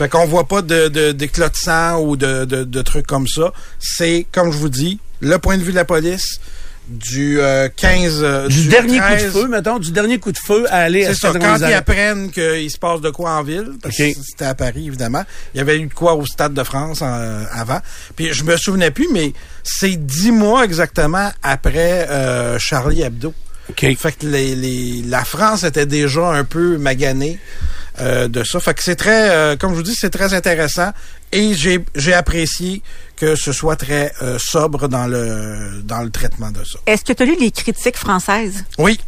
Fait qu'on voit pas de, de, d'éclats de sang ou de, de, de trucs comme ça. C'est, comme je vous dis, le point de vue de la police du euh, 15... euh, Du, dernier 13, coup de feu, mettons, du dernier coup de feu à aller à C'est ça, quand ils apprennent qu'il se passe de quoi en ville, parce que c'était à Paris, évidemment. Il y avait eu de quoi au Stade de France en- avant. Puis je me souvenais plus, mais c'est dix mois exactement après euh, Charlie Hebdo. OK. Fait que les, les- la France était déjà un peu maganée euh, de ça. Fait que c'est très, euh, comme je vous dis, c'est très intéressant. Et j'ai j'ai apprécié que ce soit très euh, sobre dans le dans le traitement de ça. Est-ce que tu as lu les critiques françaises? Oui,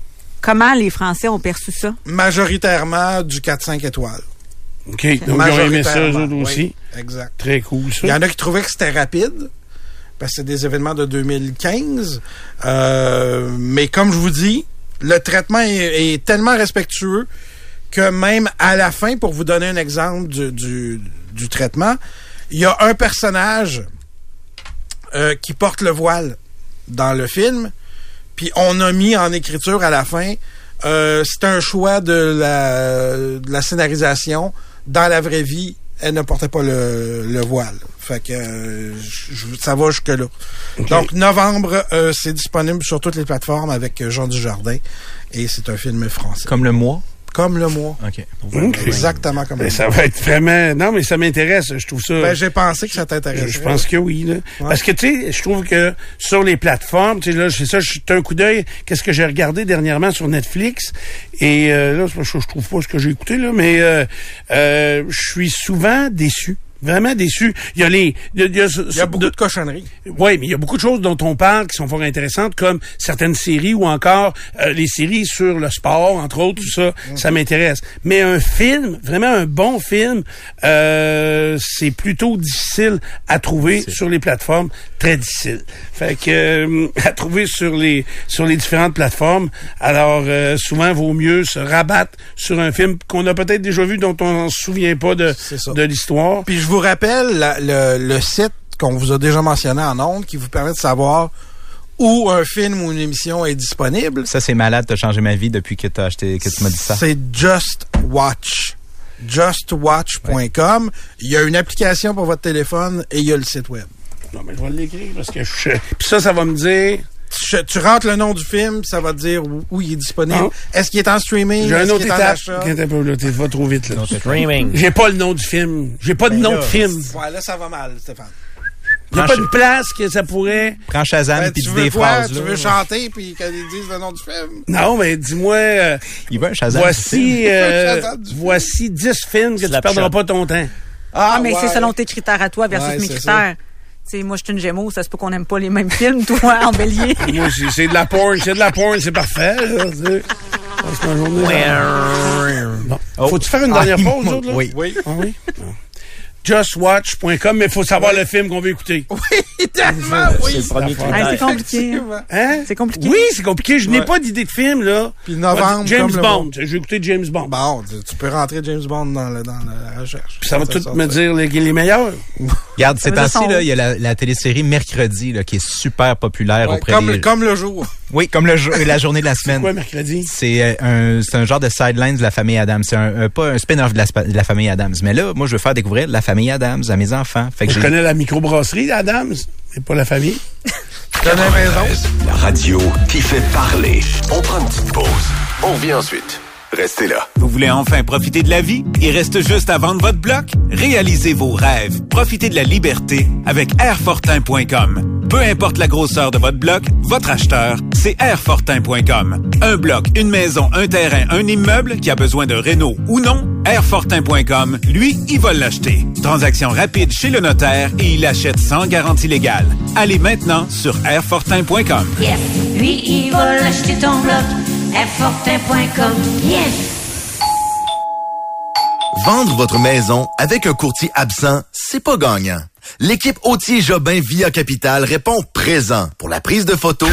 Comment les Français ont perçu ça? majoritairement du 4-5 étoiles. OK. Donc, ils ont aimé ça, eux autres aussi. oui, exact. Très cool, Il y ça. en a qui trouvaient que c'était rapide, parce que c'est des événements de 2015. Euh, mais comme je vous dis, le traitement est, est tellement respectueux que même à la fin, pour vous donner un exemple du, du, du traitement, il y a un personnage euh, qui porte le voile dans le film, puis on a mis en écriture à la fin, euh, c'est un choix de la, de la scénarisation. Dans la vraie vie, elle ne portait pas le, le voile. Fait que euh, je- ça va jusque-là. Donc, novembre, euh, c'est disponible sur toutes les plateformes avec Jean Dujardin. Et c'est un film français. Comme le mois? Comme le mois. OK. OK. Exactement comme Ben, le ça mois. va être vraiment... Non, mais ça m'intéresse. Je trouve ça... Ben, j'ai pensé que ça Je, t'intéressait. je pense que oui. Là. Parce que, tu sais, je trouve que sur les plateformes, tu sais, là, c'est ça, je suis un coup d'œil. Qu'est-ce que j'ai regardé dernièrement sur Netflix? Et euh, là, que je trouve pas ce que j'ai écouté, là, mais euh, euh, je suis souvent déçu. Vraiment déçu. Il y a les... Il y a, il y a- Il y a beaucoup de cochonneries. oui, mais il y a beaucoup de choses dont on parle qui sont fort intéressantes, comme certaines séries ou encore euh, les séries sur le sport, entre autres, tout ça, ça m'intéresse. Mais un film, vraiment un bon film, euh, c'est plutôt difficile à trouver sur les plateformes, très difficile. Fait que euh, à trouver sur les sur les différentes plateformes. Alors euh, souvent, vaut mieux se rabattre sur un film qu'on a peut-être déjà vu, dont on ne se souvient pas de de l'histoire. Puis je vous rappelle la- le, le site qu'on vous a déjà mentionné en ondes qui vous permet de savoir où un film ou une émission est disponible. Ça, c'est malade. T'as changé ma vie depuis que t'as acheté, que tu m'as dit ça. C'est Just Watch. JustWatch.com. Il y a une application pour votre téléphone et il y a le site web. Non, mais je vais l'écrire parce que je... Puis ça, ça va me dire... Tu, tu rentres le nom du film, ça va te dire où, où il est disponible. Ah. Est-ce qu'il est en streaming? J'ai un autre étape. achat? Attends un peu, là, t'es pas trop vite, là. Streaming. J'ai pas le nom du film. J'ai pas de nom de film. Ouais, là, ça va mal, Stéphane. Il y a pas de place que ça pourrait... Prends Shazam Ben, puis tu dis veux des quoi? phrases. Tu là. veux chanter puis qu'ils disent le nom du film? Non, mais dis-moi... euh, Il veut un Shazam. voici, euh, Shazam du film. voici 10 films que tu Slapshot. perdras pas ton temps. Ah, mais ouais. c'est selon tes critères à toi versus Ouais, mes critères. Tu sais, moi, je suis une gémeaux, ça se peut qu'on n'aime pas les mêmes films, toi, en bélier. Moi, c'est- c'est de la porn, c'est de la porn, c'est parfait. Là, tu sais. Passe ma journée dans- Bon. Oh. Faut-tu faire une dernière Ah, pause, autres, là? Oui. Oui. Ah oui? Non. Justwatch.com, mais il faut savoir le film qu'on veut écouter. Oui, tellement, oui. C'est le compliqué. Hein? C'est compliqué. Oui, c'est compliqué. Je n'ai Ouais. pas d'idée de film, là. Puis novembre, James comme le Bond. mois. J'ai écouté James Bond. Bon, tu- peux rentrer James Bond dans, le- dans la recherche. Puis ça va tout me dire les, les meilleurs. Regarde, ces temps-ci, là, il y a la, la télésérie Mercredi là, qui est super populaire Ouais, auprès comme, des... comme le jour. Oui, comme le jour- la journée de la semaine. Quoi, mercredi? C'est euh, un, c'est un genre de sideline de la famille Adams. C'est un, un- pas un spin-off de la, spa- de la famille Adams. Mais là, moi, je veux faire découvrir la famille Adams à mes enfants. Fait que Je connais la microbrasserie d'Adams, mais pas la famille. Connais la maison? La radio qui fait parler. On prend une petite pause. On revient ensuite. Restez là. Vous voulez enfin profiter de la vie? Il reste juste à vendre votre bloc? Réalisez vos rêves. Profitez de la liberté avec Airfortin.com. Peu importe la grosseur de votre bloc, votre acheteur, c'est Airfortin.com. Un bloc, une maison, un terrain, un immeuble qui a besoin de réno ou non, Airfortin.com, lui, il va l'acheter. Transaction rapide chez le notaire et il achète sans garantie légale. Allez maintenant sur Airfortin.com. Yes. Lui, il va l'acheter ton bloc. Airfortin.com. Yes. Vendre votre maison avec un courtier absent, c'est pas gagnant. L'équipe Autier Jobin Via Capital répond présent pour la prise de photos,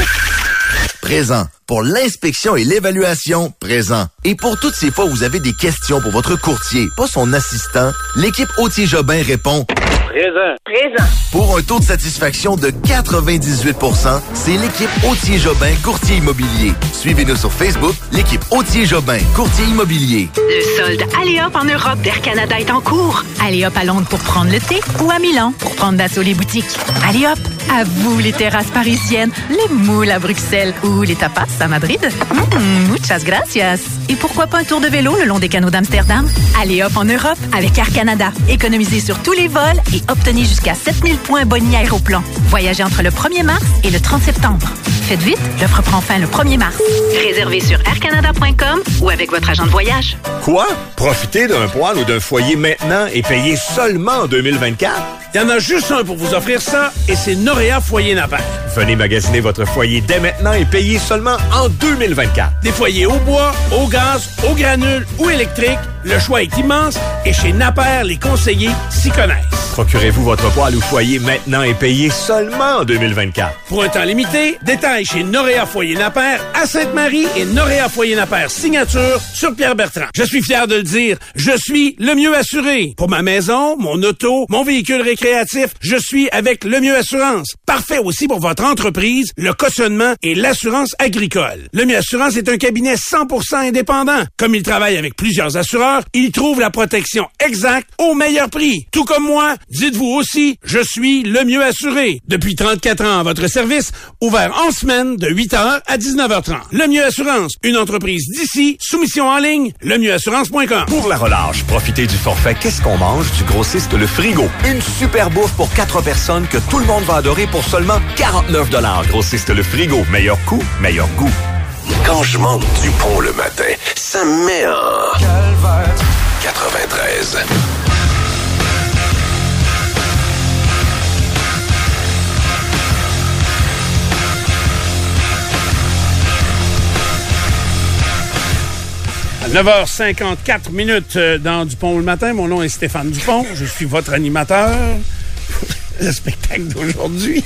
présent pour l'inspection et l'évaluation, présent. Et pour toutes ces fois où vous avez des questions pour votre courtier, pas son assistant, l'équipe Autier Jobin répond Présent. Présent. pour un taux de satisfaction de 98% c'est l'équipe Autier Jobin Courtier Immobilier. Suivez-nous sur Facebook, l'équipe Autier Jobin Courtier Immobilier. Le solde Aléop en Europe vers Canada est en cours. Aléop à Londres pour prendre le thé ou à Milan pour prendre d'assaut les boutiques. Aléop, À vous les terrasses parisiennes, les moules à Bruxelles ou les tapas à Madrid. Mm, muchas gracias. Et pourquoi pas un tour de vélo le long des canaux d'Amsterdam? Allez hop en Europe avec Air Canada. Économisez sur tous les vols et obtenez jusqu'à 7000 points boni aéroplan. Voyagez entre le 1er mars et le 30 septembre. Faites vite, l'offre prend fin le 1er mars. Réservez sur aircanada.com ou avec votre agent de voyage. Quoi? Profiter d'un poêle ou d'un foyer maintenant et payer seulement en 2024? Il y en a juste un pour vous offrir ça, et c'est Noréa Foyer Napper. Venez magasiner votre foyer dès maintenant et payer seulement en 2024. Des foyers au bois, au gaz, au granule ou électrique, le choix est immense et chez Napper, les conseillers s'y connaissent. Procurez-vous votre poêle ou foyer maintenant et payez seulement en 2024. Pour un temps limité, détail chez Noréa Foyer Napper à Sainte-Marie et Noréa Foyer Napper signature sur Pierre Bertrand. Je suis fier de le dire, je suis le mieux assuré. Pour ma maison, mon auto, mon véhicule récréatif, je suis avec le mieux assurance. Parfait aussi pour votre entreprise, le cautionnement et l'assurance agricole. Le mieux assurance est un cabinet 100% indépendant. Comme il travaille avec plusieurs assureurs, il trouve la protection exacte au meilleur prix. Tout comme moi, dites-vous aussi, je suis le mieux assuré. Depuis 34 ans votre service, ouvert en semaine de 8h à 19h30. Le mieux assurance, une entreprise d'ici, soumission en ligne, lemieuxassurance.com. Pour la relâche, profitez du forfait Qu'est-ce qu'on mange du grossiste Le Frigo. Une super bouffe pour quatre personnes que tout le monde va adorer pour seulement 49 Grossiste Le Frigo. Meilleur coût, meilleur goût. Quand je monte du pont le matin, ça me met en... 93. 9h54 minutes euh, dans Dupont le matin. Mon nom est Stéphane Dupont. Je suis votre animateur. Le spectacle d'aujourd'hui.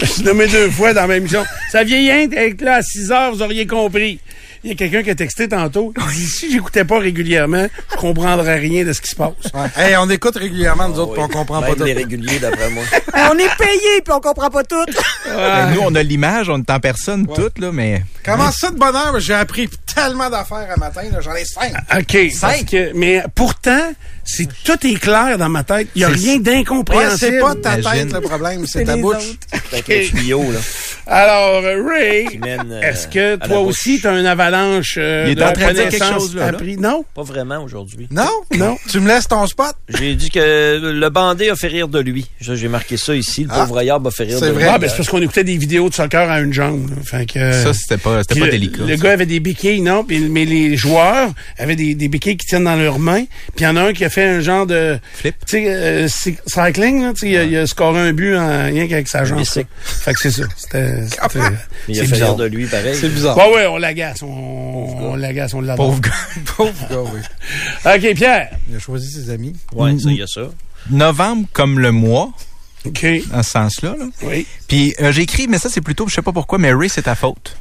Je suis nommé deux fois dans la même. Ça vient d'être là à 6 heures, vous auriez compris. Il y a quelqu'un qui a texté tantôt. Il dit, si j'écoutais pas régulièrement, je comprendrais rien de ce qui se passe. Hey, on écoute régulièrement, nous autres, puis on comprend pas tout. les réguliers, d'après moi. on est payé puis on comprend pas tout. Ben, nous, on a l'image, on est en personne, toute, là, mais. Comment ça de bonheur? J'ai appris tellement d'affaires à matin. J'en ai cinq. OK. que- mais pourtant, c'est tout est clair dans ma tête. Il n'y a C'est- rien Ouais, d'incompréhensible. c'est pas ta tête le problème, c'est ta bouche. Le tuyau, là. Alors, euh, Ray, euh, est-ce que la toi aussi, tu as une avalanche euh, Il est de en train de dire quelque chose, là? Non? Pas vraiment aujourd'hui. Non? Non. Tu me laisses ton spot? J'ai dit que le bandé a fait rire de lui. J'ai marqué ça ici. Le Ah. pauvre Yab a fait rire de lui. Ah, ben, c'est parce qu'on écoutait des vidéos de soccer à une jambe. là. Fait que, euh, Ça, c'était pas- pas le- délicat, Le ça. gars avait des béquilles, non? Mais les joueurs avaient des, des béquilles qui tiennent dans leurs mains. Puis il y en a un qui a fait un genre de... Flip. Tu sais, euh, cy- cycling, là. Tu sais, il a- il a scoré un but en rien qu'avec sa jambe. ça. Fait que c'est ça. C'était... c'était- Il a c'est fait bizarre. rire de lui, pareil. C'est bizarre. Ouais, ouais, on l'agace. On, on l'agace, on l'adore. Pauvre gars. Pauvre gars, oui. OK, Pierre. Il a choisi ses amis. Ouais, ça, il y a ça. Novembre comme le mois. OK. Dans ce sens-là. Là. Oui. Puis euh, j'ai écrit, mais ça, c'est plutôt, je sais pas pourquoi, mais Ray, c'est ta faute.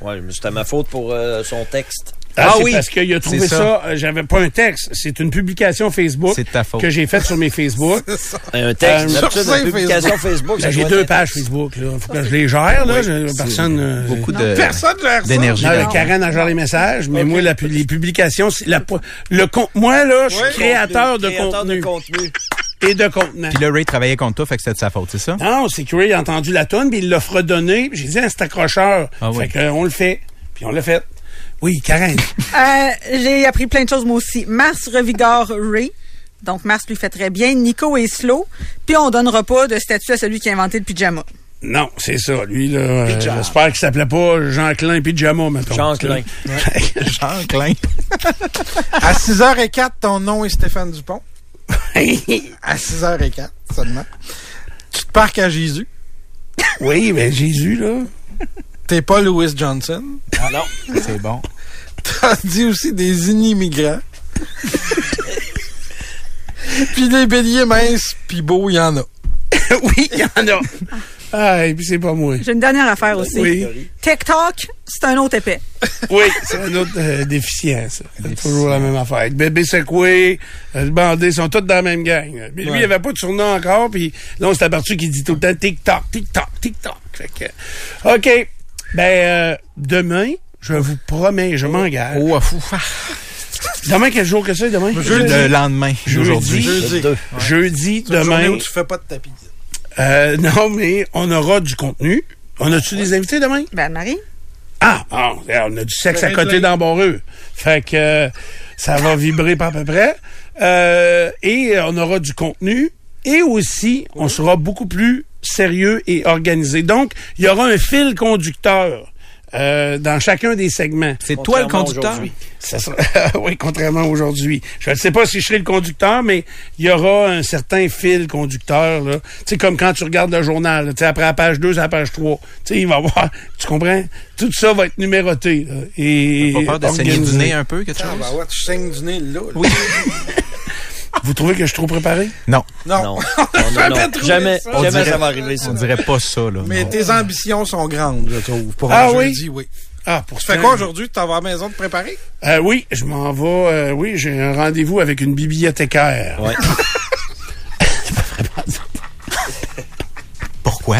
Ouais, mais c'était ma faute pour euh, son texte. Ah, c'est parce qu'il a trouvé ça, ça. euh, j'avais pas un texte, c'est une publication Facebook C'est ta faute. que j'ai faite sur mes Facebook. Un texte, Euh, d'habitude, une publication Facebook. ça Ben, j'ai deux être- pages Facebook, là. Faut que je les gère, là. Oui, personne, euh, beaucoup de- personne gère ça. d'énergie. Karen a gère les messages, mais moi, la les publications, c'est la, le moi, là, je suis Ouais, créateur, de, créateur contenu de contenu. et de contenant. Puis là, Ray travaillait contre toi, fait que c'était de sa faute, c'est ça? Non, c'est que Ray a entendu la tonne, puis il l'a fredonné. J'ai dit, ah, c'est accrocheur. Ah oui. Fait que, euh, on le fait. Puis on l'a fait. Oui, Karen. Euh, j'ai appris plein de choses moi aussi. Mars revigore Ray. Donc Mars lui fait très bien. Nico est slow. Puis on donnera pas de statut à celui qui a inventé le pyjama. non, c'est ça. Lui, là, euh, j'espère qu'il s'appelait pas Jean Klein Pyjama, mettons. Jean Klein. Jean Klein. À 6h04, ton nom est Stéphane Dupont. À 6h04 seulement. Tu te parques à Jésus. oui, mais Jésus, là. T'es pas Louis Johnson? Ah non. C'est bon. T'as dit aussi des immigrants. puis des béliers minces, puis beaux, il y en a. oui, il y en a. Ah, et puis c'est pas moi. J'ai une dernière affaire aussi. Oui. TikTok, c'est un autre épais. Oui, c'est un autre euh, déficient, ça. C'est toujours la même affaire. Bébé Secoué, euh, le bandé, sont tous dans la même gang. Mais lui, Ouais. il avait pas de surnom encore, puis là, on s'est aperçu qu'il dit tout le temps TikTok, TikTok, TikTok. Fait que, OK. Ben, euh, demain, je vous promets, je m'engage. Oh, fou. Demain, quel jour que c'est, demain? Le lendemain Jeudi. Jeudi. Jeudi, C'est une journée demain. où tu fais pas de tapis. Euh, non, mais on aura du contenu. On a-tu des invités demain? Ben, Marie? Ah, bon, on a du sexe à Ben, côté ben. d'Embarreux. Fait que euh, ça va vibrer pas à peu près. Euh, et on aura du contenu. Et aussi, on sera beaucoup plus sérieux et organisé. Donc, il y aura un fil conducteur euh, dans chacun des segments. C'est toi le conducteur? aujourd'hui. Ça sera- oui, contrairement à aujourd'hui. Je ne sais pas si je serai le conducteur, mais il y aura un certain fil conducteur. sais, comme quand tu regardes le journal, là, tu sais, après la page 2, c'est la page 3. Tu sais, il va y avoir... Tu comprends? Tout ça va être numéroté. là, et Pas peur de saigner du nez un peu, quelque Ah, chose? ben ouais, tu saignes du nez là. là. Oui. Vous trouvez que je suis trop préparé? Non. Non. Non. On Non, non, Jamais, ça. jamais dirait- ça va arriver, ça. On dirait pas ça, là. Mais Non. tes ambitions sont grandes, je trouve. Pour Ah un oui? jeudi, oui. Ah, pour Tu fais quoi aujourd'hui? Tu t'en vas à la maison te préparer? Euh, oui, je m'en vais. euh, oui, j'ai un rendez-vous avec une bibliothécaire. Ouais. Pourquoi?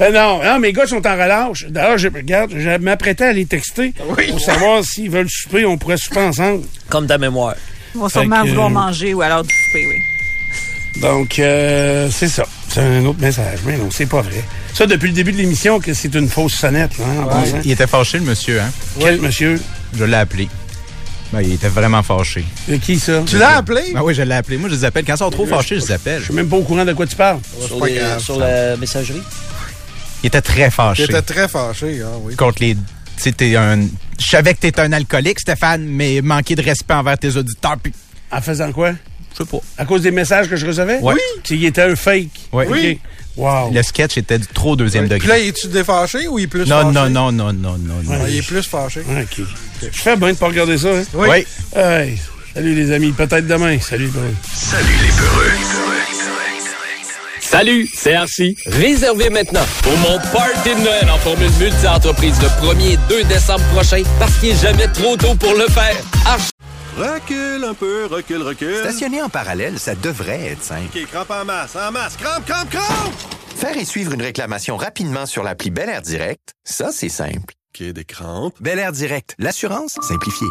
Euh, non, non, mes gars sont en relâche. D'ailleurs, je regarde, je m'apprêtais à les texter pour savoir s'ils veulent souper, on pourrait souper ensemble. Comme ta mémoire. On va Fait sûrement que, vouloir euh, manger ou alors du souper, oui. Donc, euh, c'est ça. C'est un autre message. Mais non, c'est pas vrai. Ça, depuis le début de l'émission, que c'est une fausse sonnette. Là, en passant. Il était fâché, le monsieur, hein? Quel monsieur? Je l'ai appelé. Ben, il était vraiment fâché. De qui, ça? Tu l'as appelé? Ah oui, je l'ai appelé. Moi, je les appelle. Quand ils sont trop fâchés, je les appelle. Je suis même pas au courant de quoi tu parles. Sur, les- la messagerie? Il était très fâché. J'étais très fâché, ah oui. Contre les... Tu sais, t'es un... Je savais que t'étais un alcoolique, Stéphane, mais manquer de respect envers tes auditeurs, puis... En faisant quoi? Je sais pas. À cause des messages que je recevais? Ouais. Il était un fake. Ouais. Oui. Wow. Le sketch était du trop deuxième Puis là, degré. es-tu défâché ou il est plus Non, fâché? non, non, non, non, non, non. Il est plus fâché. OK. Je fais bien de pas regarder ça. Hein? Oui. Oui. Hey, salut les amis. Peut-être demain. Salut. bye. Salut les peureux. Salut, c'est RC. Réservez maintenant pour mon party de Noël en formule multi-entreprise le 1er et 2 décembre prochain parce qu'il n'est jamais trop tôt pour le faire. Arch- Recule un peu, recule, recule. Stationner en parallèle, ça devrait être simple. OK, crampe en masse, en masse, crampe, crampe, crampe! Faire et suivre une réclamation rapidement sur l'appli Bel Air Direct, ça, c'est simple. OK, des crampes. Bel Air Direct, l'assurance simplifiée.